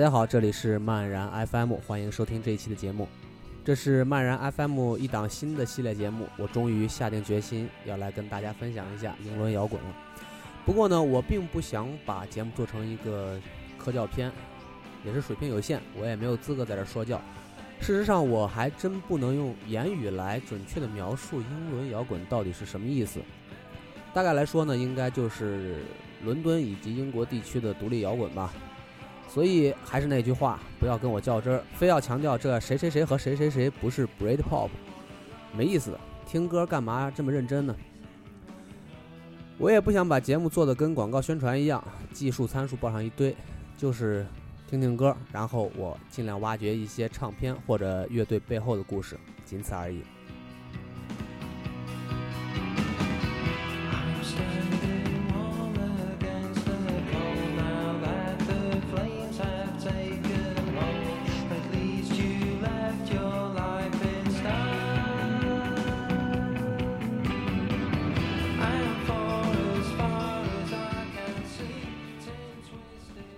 大家好，这里是漫然 FM，欢迎收听这一期的节目。这是漫然 FM 一档新的系列节目，我终于下定决心要来跟大家分享一下英伦摇滚了。不过呢，我并不想把节目做成一个科教片，也是水平有限，我也没有资格在这说教。事实上，我还真不能用言语来准确的描述英伦摇滚到底是什么意思。大概来说呢，应该就是伦敦以及英国地区的独立摇滚吧。所以还是那句话，不要跟我较真儿，非要强调这谁谁谁和谁谁谁不是 Britpop，没意思。听歌干嘛这么认真呢？我也不想把节目做的跟广告宣传一样，技术参数报上一堆，就是听听歌，然后我尽量挖掘一些唱片或者乐队背后的故事，仅此而已。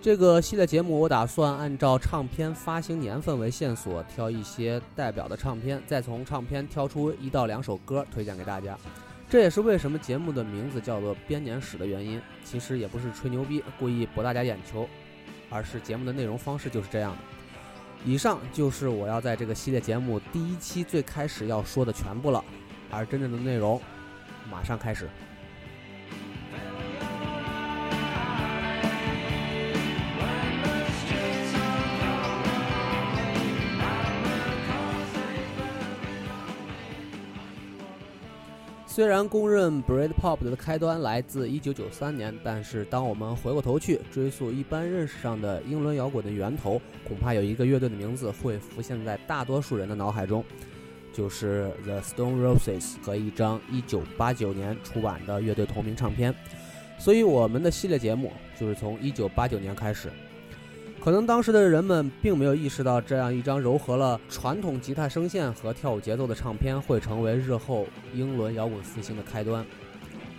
这个系列节目，我打算按照唱片发行年份为线索，挑一些代表的唱片，再从唱片挑出一到两首歌推荐给大家。这也是为什么节目的名字叫做编年史的原因。其实也不是吹牛逼，故意博大家眼球，而是节目的内容方式就是这样的。以上就是我要在这个系列节目第一期最开始要说的全部了，而真正的内容马上开始。虽然公认 Britpop 的开端来自1993年，但是当我们回过头去追溯一般认识上的英伦摇滚的源头，恐怕有一个乐队的名字会浮现在大多数人的脑海中，就是 The Stone Roses 和一张1989年出版的乐队同名唱片。所以我们的系列节目就是从1989年开始。可能当时的人们并没有意识到，这样一张糅合了传统吉他声线和跳舞节奏的唱片会成为日后英伦摇滚复兴的开端。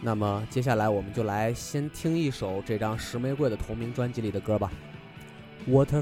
那么，接下来我们就来先听一首这张《石玫瑰》的同名专辑里的歌吧，《Waterfall》。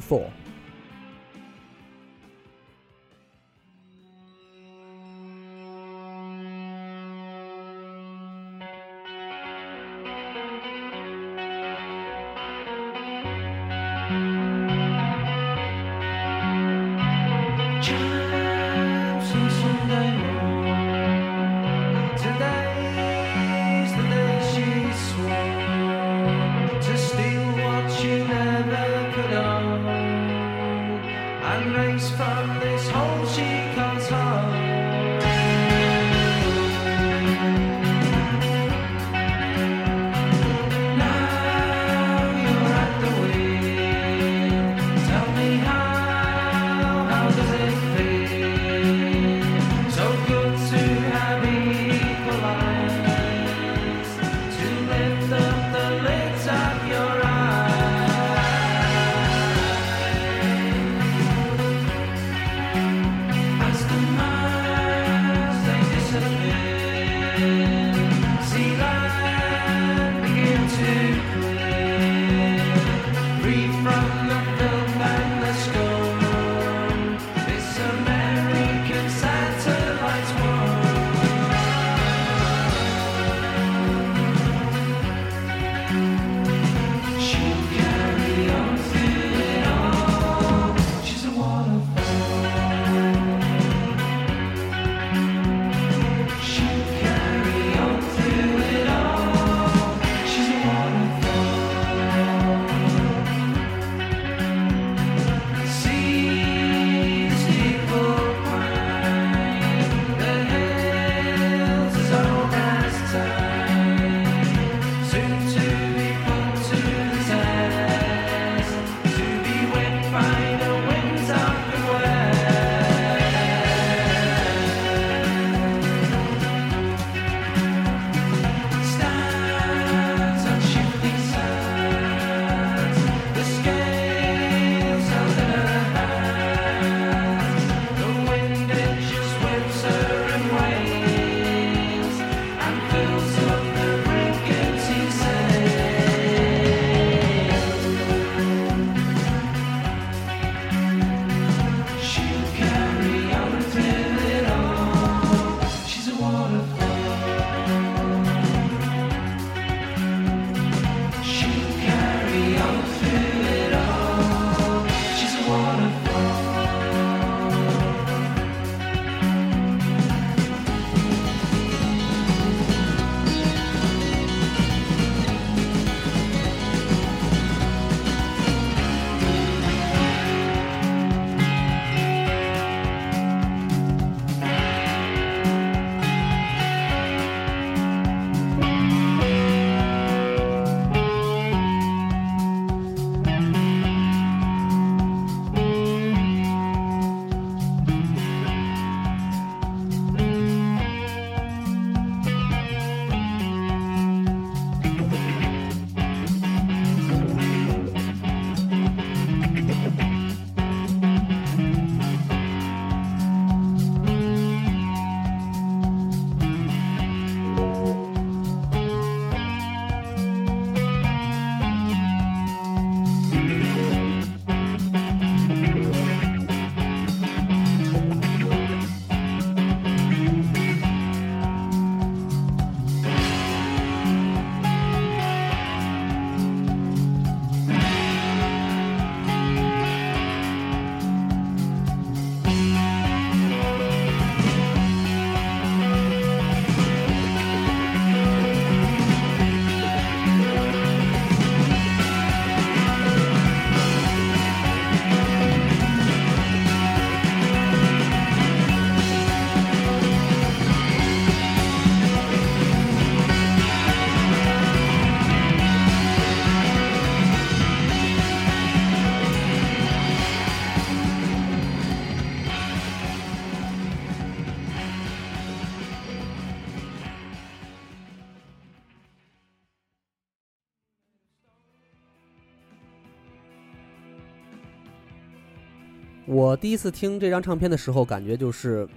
我第一次听这张唱片的时候，感觉就是，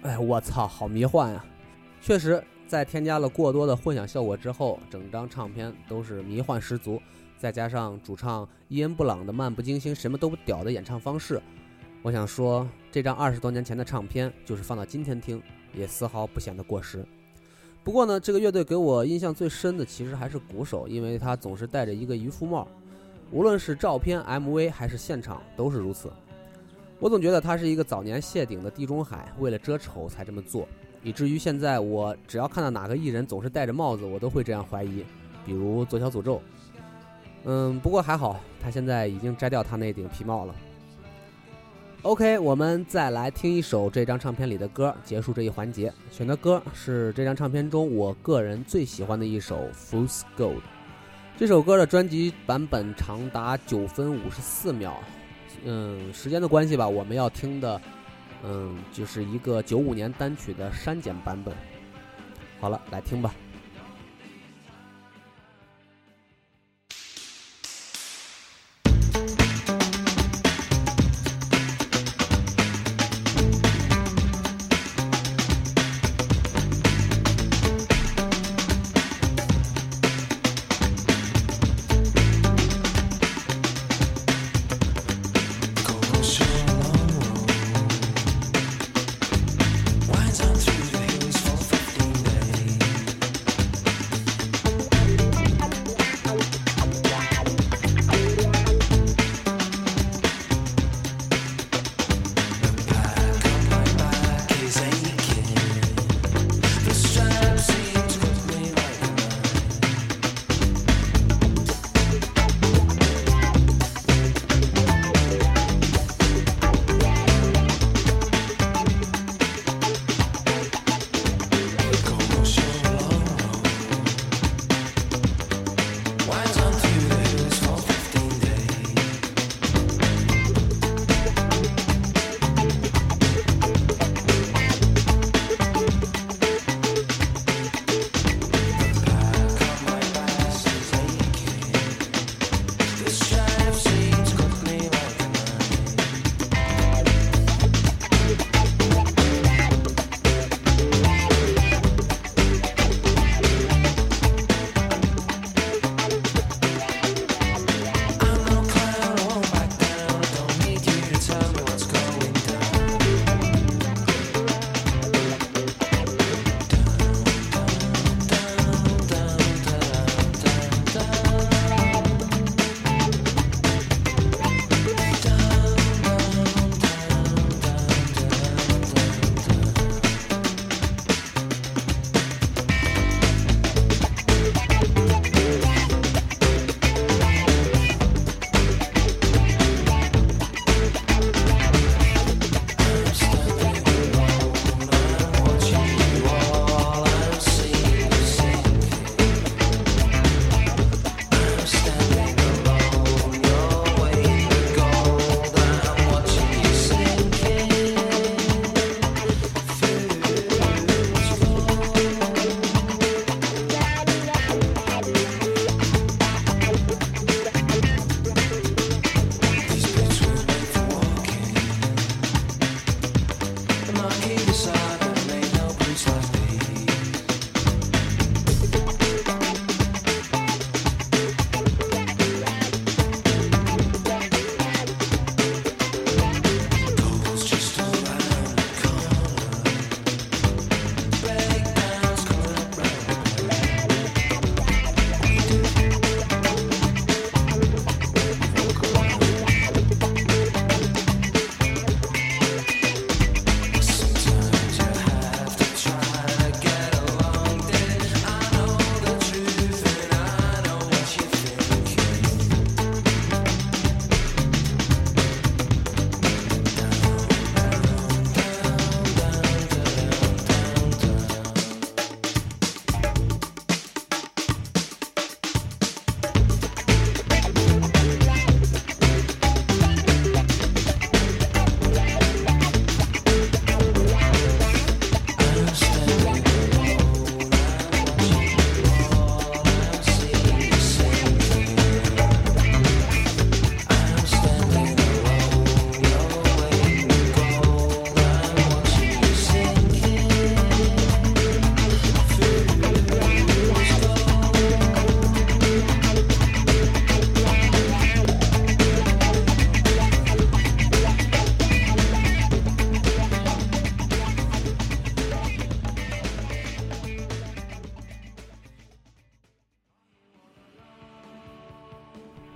哎，我操，好迷幻呀！确实，在添加了过多的混响效果之后，整张唱片都是迷幻十足。再加上主唱伊恩·布朗的漫不经心、什么都不屌的演唱方式，我想说，这张二十多年前的唱片，就是放到今天听，也丝毫不显得过时。不过呢，这个乐队给我印象最深的，其实还是鼓手，因为他总是戴着一个渔夫帽，无论是照片、MV 还是现场，都是如此。我总觉得他是一个早年谢顶的地中海，为了遮丑才这么做，以至于现在我只要看到哪个艺人总是戴着帽子，我都会这样怀疑，比如左小诅咒。嗯，不过还好，他现在已经摘掉他那顶皮帽了。OK，我们再来听一首这张唱片里的歌，结束这一环节。选的歌是这张唱片中我个人最喜欢的一首《Fool's Gold》。这首歌的专辑版本长达九分五十四秒。嗯，时间的关系吧，我们要听的，嗯，就是一个九五年单曲的删减版本。好了，来听吧。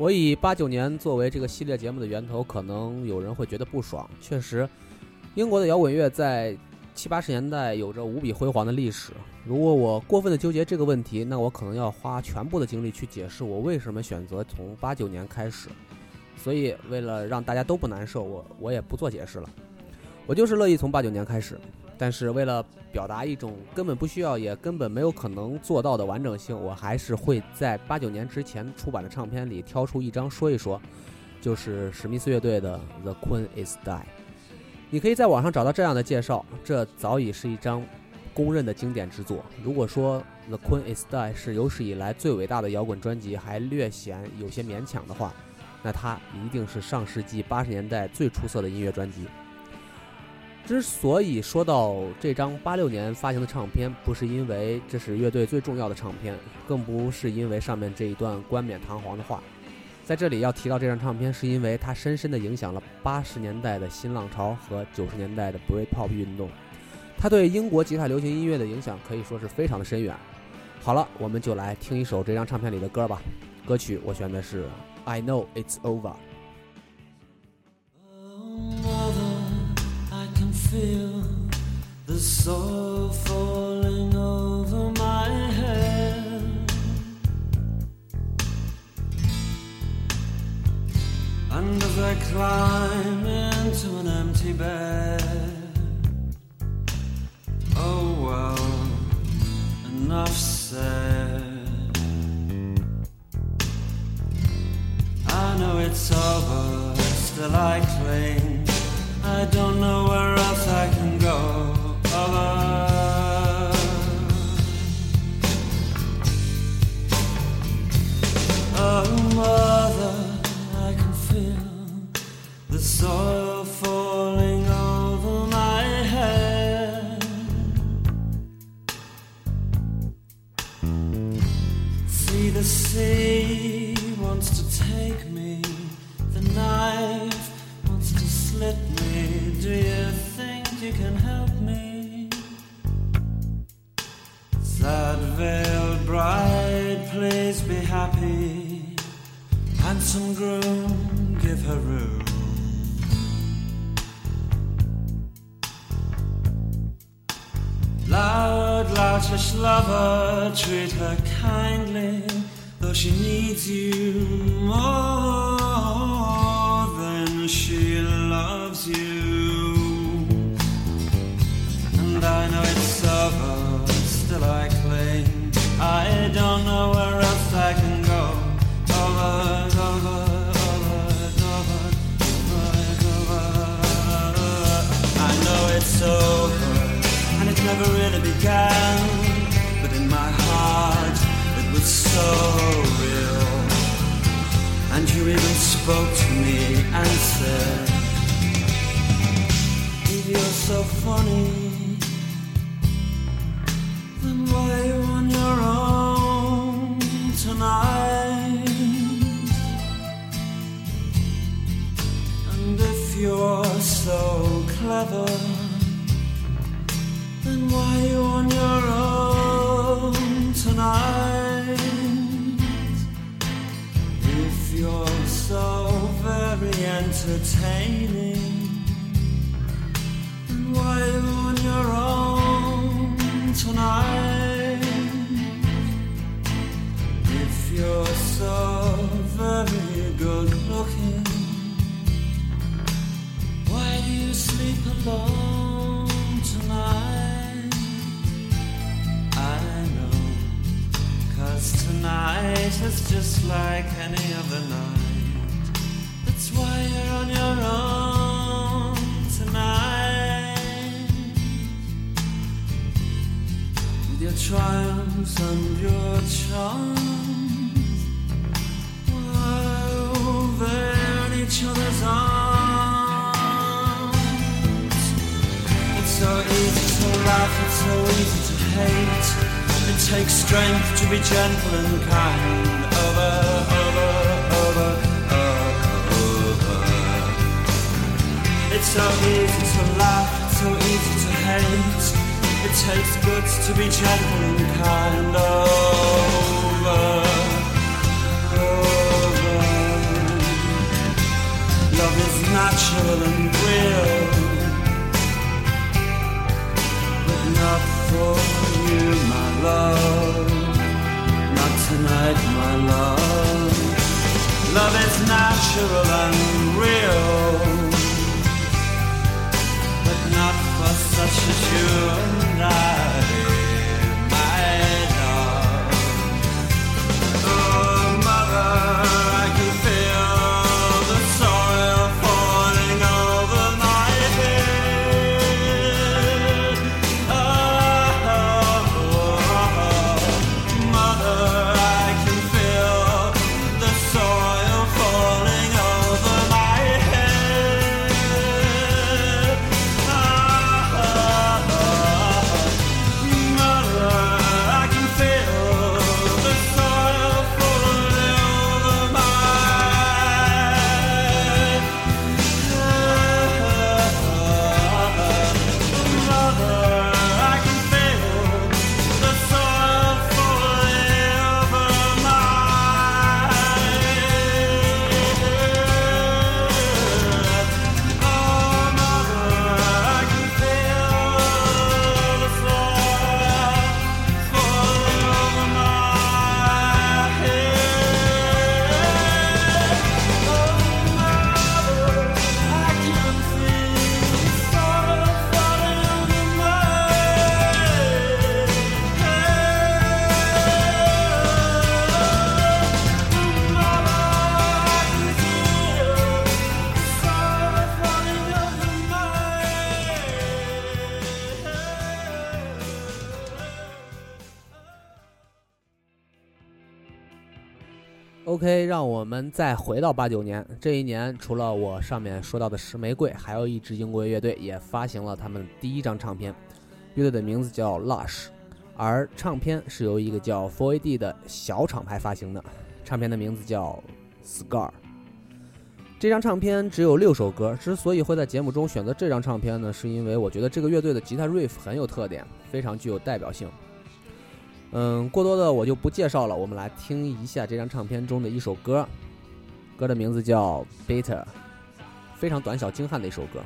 我以八九年作为这个系列节目的源头，可能有人会觉得不爽。确实，英国的摇滚乐在七八十年代有着无比辉煌的历史。如果我过分的纠结这个问题，那我可能要花全部的精力去解释我为什么选择从八九年开始。所以，为了让大家都不难受，我我也不做解释了。我就是乐意从八九年开始。但是为了表达一种根本不需要也根本没有可能做到的完整性，我还是会在八九年之前出版的唱片里挑出一张说一说，就是史密斯乐队的《The Queen Is Die》。你可以在网上找到这样的介绍，这早已是一张公认的经典之作。如果说《The Queen Is Die》是有史以来最伟大的摇滚专辑，还略显有些勉强的话，那它一定是上世纪八十年代最出色的音乐专辑。之所以说到这张八六年发行的唱片，不是因为这是乐队最重要的唱片，更不是因为上面这一段冠冕堂皇的话。在这里要提到这张唱片，是因为它深深地影响了八十年代的新浪潮和九十年代的 Britpop 运动。它对英国吉他流行音乐的影响可以说是非常的深远。好了，我们就来听一首这张唱片里的歌吧。歌曲我选的是《I Know It's Over》。Feel the soul falling over my head. And as I climb into an empty bed, oh well, enough said. I know it's over, still I cling. I don't know where else I can go. Oh, mother, I can feel the soil falling over my head. See the sea groom, give her room. Loud, loutish lover, treat her kindly, though she needs you more so real. And you even spoke to me and said, If you're so funny, then why are you on your own tonight? And if you're so clever, then why are you on your own tonight? Entertaining, you on your own tonight? If you're so very good looking, why do you sleep alone tonight? I know. Cause tonight is just like any other night. Why you're on your own tonight. With your triumphs and your charms. They're in each other's arms. It's so easy to laugh, it's so easy to hate. It takes strength to be gentle and kind. Over, over, It's so easy to laugh, it's so easy to hate. It takes guts to be gentle and kind. Over, over. Love is natural and real, but not for you, my love. Not tonight, my love. Love is natural and real. Such as you and I, 再回到八九年这一年，除了我上面说到的石玫瑰，还有一支英国乐队也发行了他们第一张唱片，乐队的名字叫 Lush，而唱片是由一个叫 4AD 的小厂牌发行的，唱片的名字叫 Scar。这张唱片只有六首歌，之所以会在节目中选择这张唱片呢，是因为我觉得这个乐队的吉他 riff 很有特点，非常具有代表性。嗯，过多的我就不介绍了，我们来听一下这张唱片中的一首歌，歌的名字叫《Beta》，非常短小精悍的一首歌。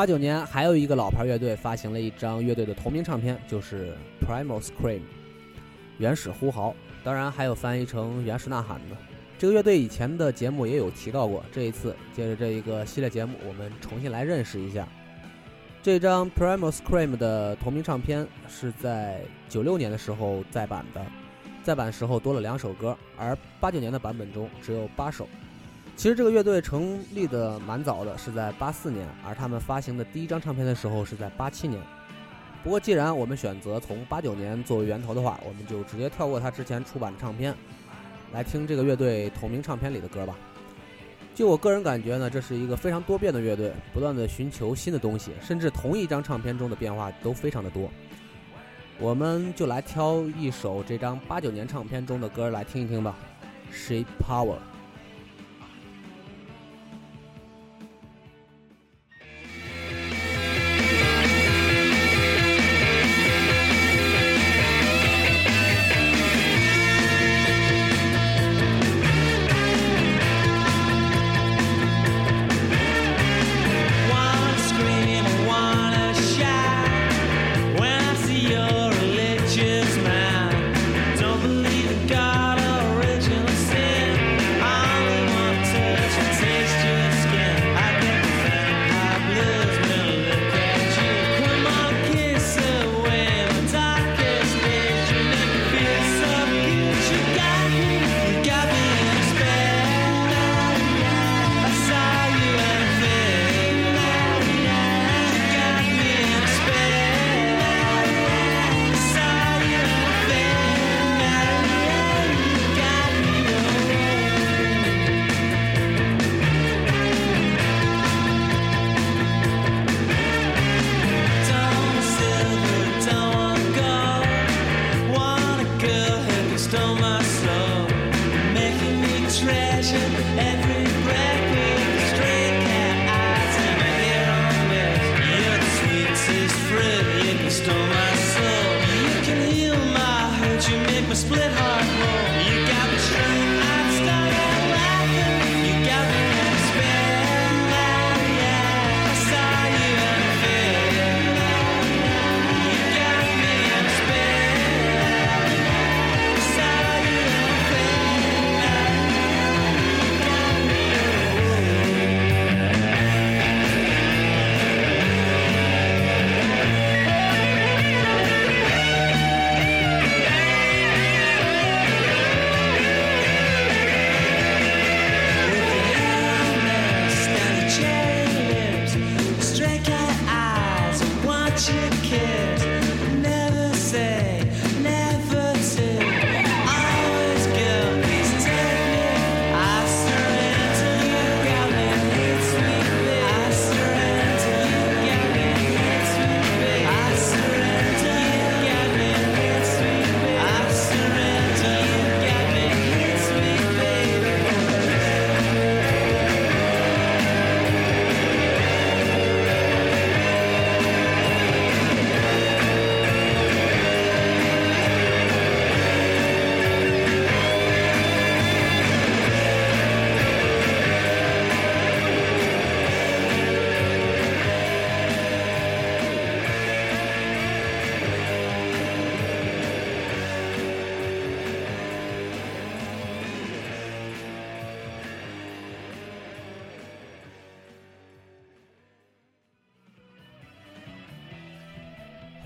八九年还有一个老牌乐队发行了一张乐队的同名唱片，就是 Primal Scream，原始呼嚎，当然还有翻译成原始呐喊的。这个乐队以前的节目也有提到过，这一次借着这一个系列节目，我们重新来认识一下。这张 Primal Scream 的同名唱片是在九六年的时候再版的，再版时候多了两首歌，而八九年的版本中只有八首。其实这个乐队成立的蛮早的，是在八四年，而他们发行的第一张唱片的时候是在八七年。不过既然我们选择从八九年作为源头的话，我们就直接跳过他之前出版的唱片，来听这个乐队同名唱片里的歌吧。就我个人感觉呢，这是一个非常多变的乐队，不断的寻求新的东西，甚至同一张唱片中的变化都非常的多。我们就来挑一首这张八九年唱片中的歌来听一听吧，《Shape Power》。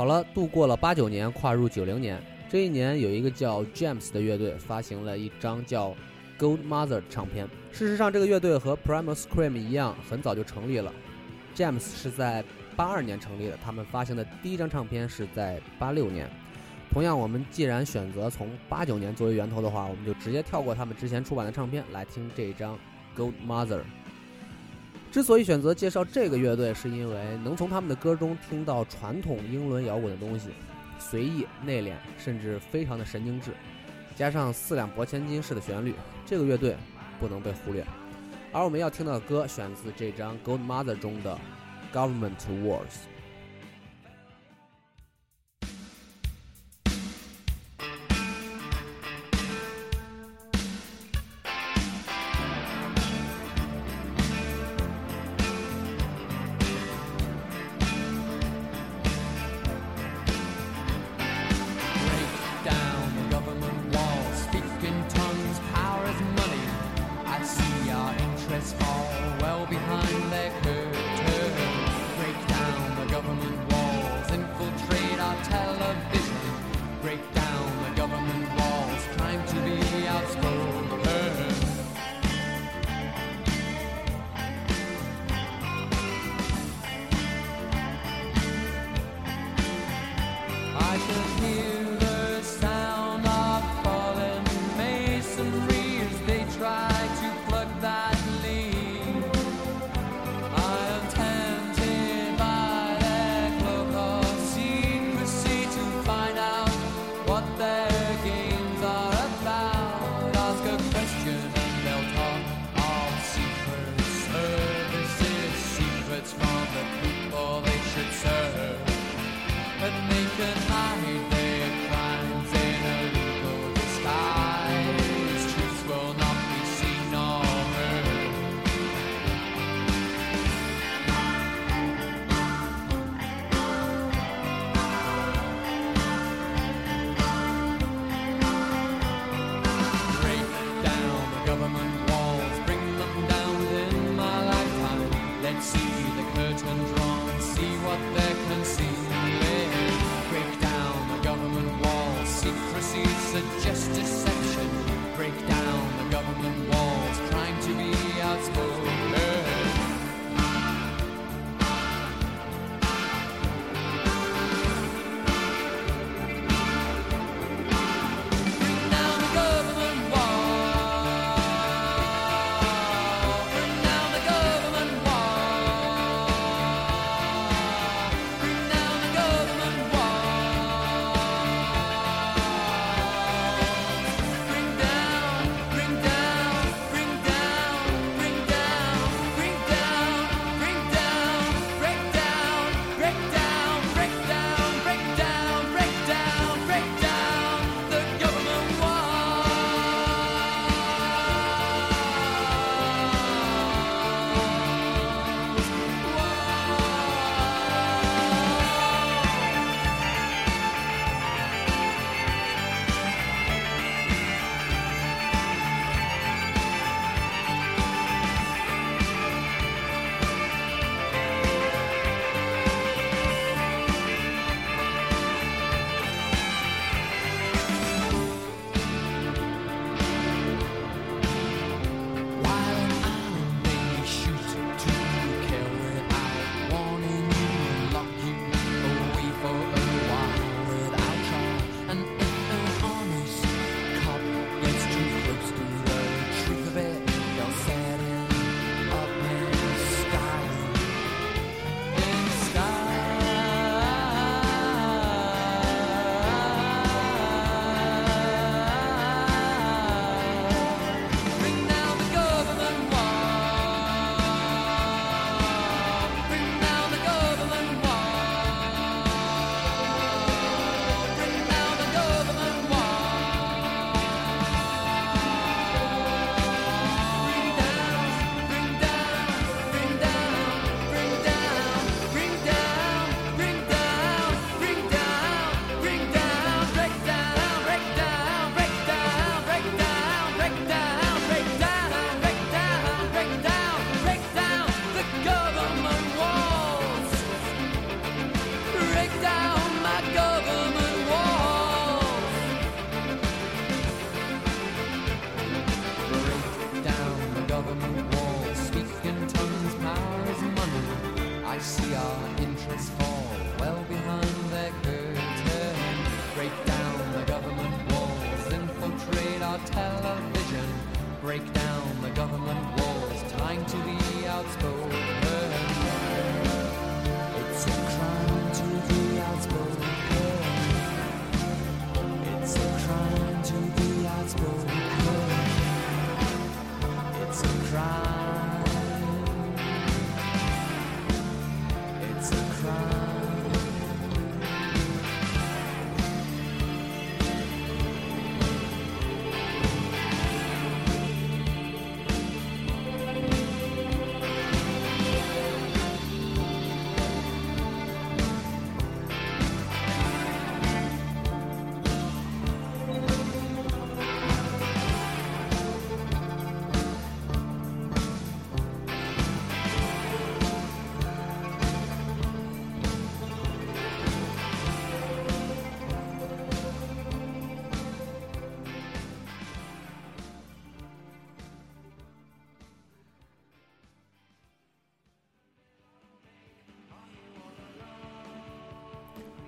好了，度过了八九年，跨入九零年，这一年有一个叫 James 的乐队发行了一张叫《Gold Mother》的唱片。事实上，这个乐队和 Primal Scream 一样，很早就成立了。James 是在八二年成立的，他们发行的第一张唱片是在八六年。同样，我们既然选择从八九年作为源头的话，我们就直接跳过他们之前出版的唱片来听这一张《Gold Mother》。之所以选择介绍这个乐队，是因为能从他们的歌中听到传统英伦摇滚的东西，随意、内敛，甚至非常的神经质，加上四两拨千斤式的旋律，这个乐队不能被忽略。而我们要听到的歌选自这张《Gold Mother》中的《Government Wars》。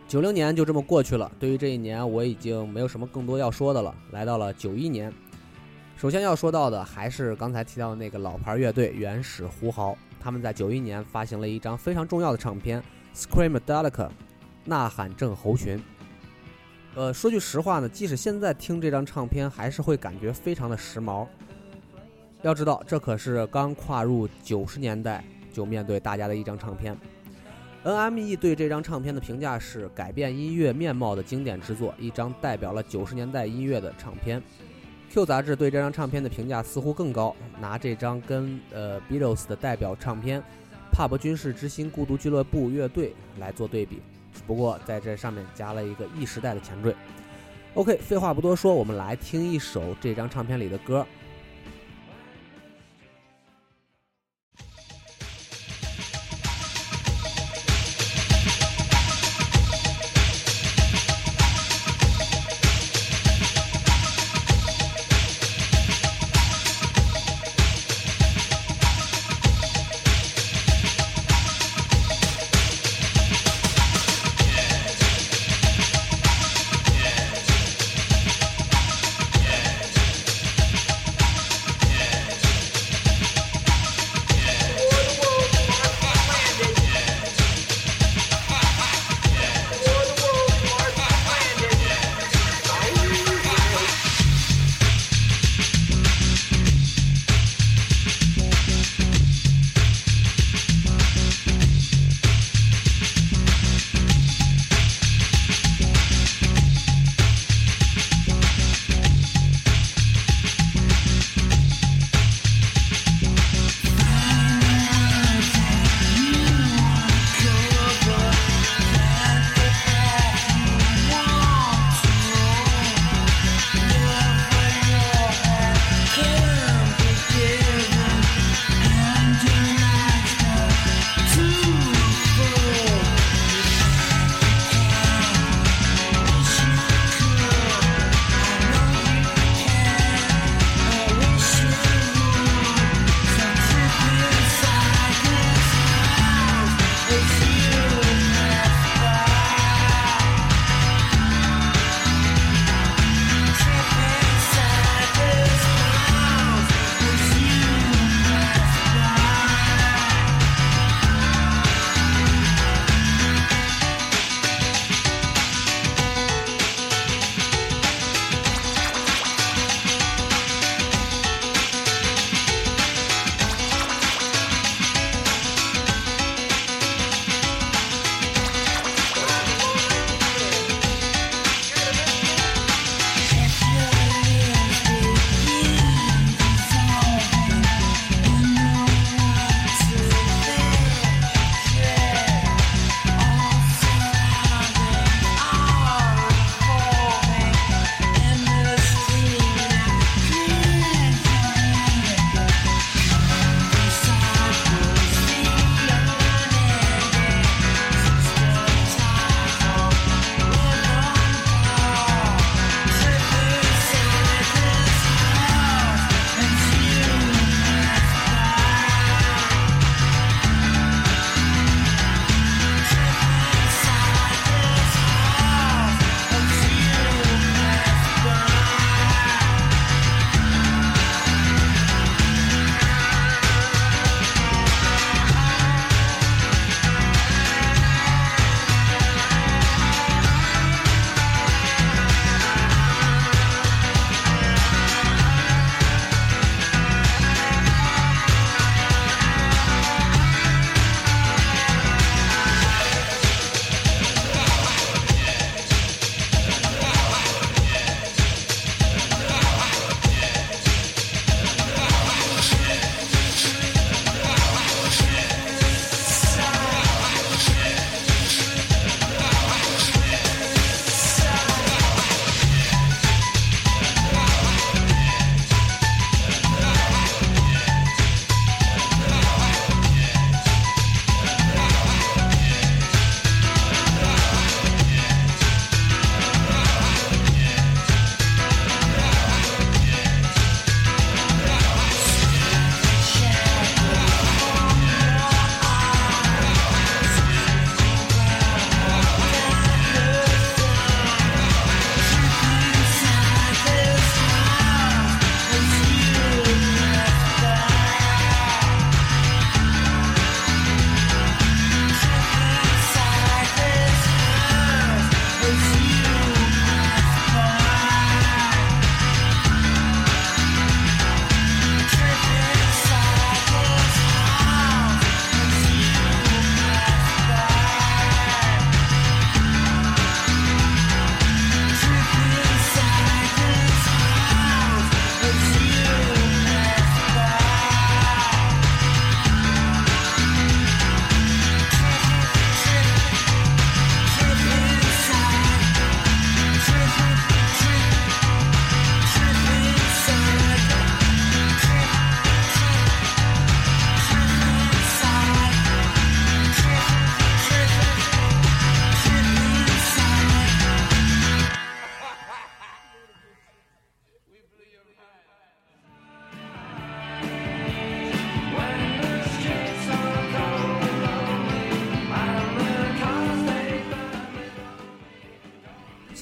九零年就这么过去了，对于这一年我已经没有什么更多要说的了。来到了九一年，首先要说到的还是刚才提到的那个老牌乐队原始呼嚎，他们在九一年发行了一张非常重要的唱片《Scream Delica》，呐喊症候群。呃，说句实话呢，即使现在听这张唱片，还是会感觉非常的时髦。要知道，这可是刚跨入九十年代就面对大家的一张唱片。NME 对这张唱片的评价是改变音乐面貌的经典之作，一张代表了九十年代音乐的唱片。Q 杂志对这张唱片的评价似乎更高，拿这张跟呃 Beatles 的代表唱片《帕布军事之心孤独俱乐部乐队》来做对比，只不过在这上面加了一个 E 时代的前缀。OK，废话不多说，我们来听一首这张唱片里的歌。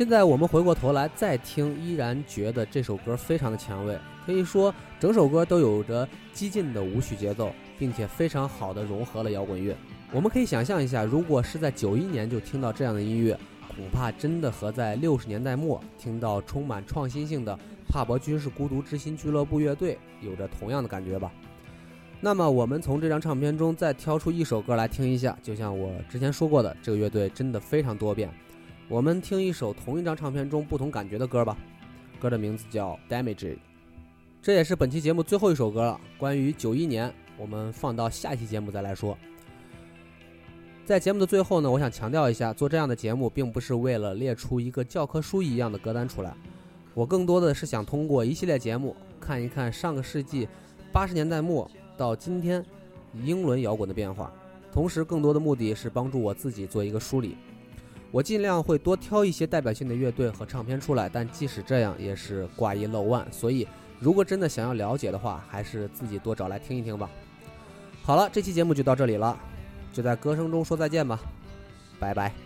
现在我们回过头来再听，依然觉得这首歌非常的前卫，可以说整首歌都有着激进的舞曲节奏，并且非常好的融合了摇滚乐。我们可以想象一下，如果是在九一年就听到这样的音乐，恐怕真的和在六十年代末听到充满创新性的帕伯军事孤独之心俱乐部乐队有着同样的感觉吧。那么我们从这张唱片中再挑出一首歌来听一下，就像我之前说过的，这个乐队真的非常多变。我们听一首同一张唱片中不同感觉的歌吧，歌的名字叫《Damage》，这也是本期节目最后一首歌了。关于九一年，我们放到下期节目再来说。在节目的最后呢，我想强调一下，做这样的节目并不是为了列出一个教科书一样的歌单出来，我更多的是想通过一系列节目看一看上个世纪八十年代末到今天英伦摇滚的变化，同时更多的目的是帮助我自己做一个梳理。我尽量会多挑一些代表性的乐队和唱片出来，但即使这样也是挂一漏万。所以，如果真的想要了解的话，还是自己多找来听一听吧。好了，这期节目就到这里了，就在歌声中说再见吧，拜拜。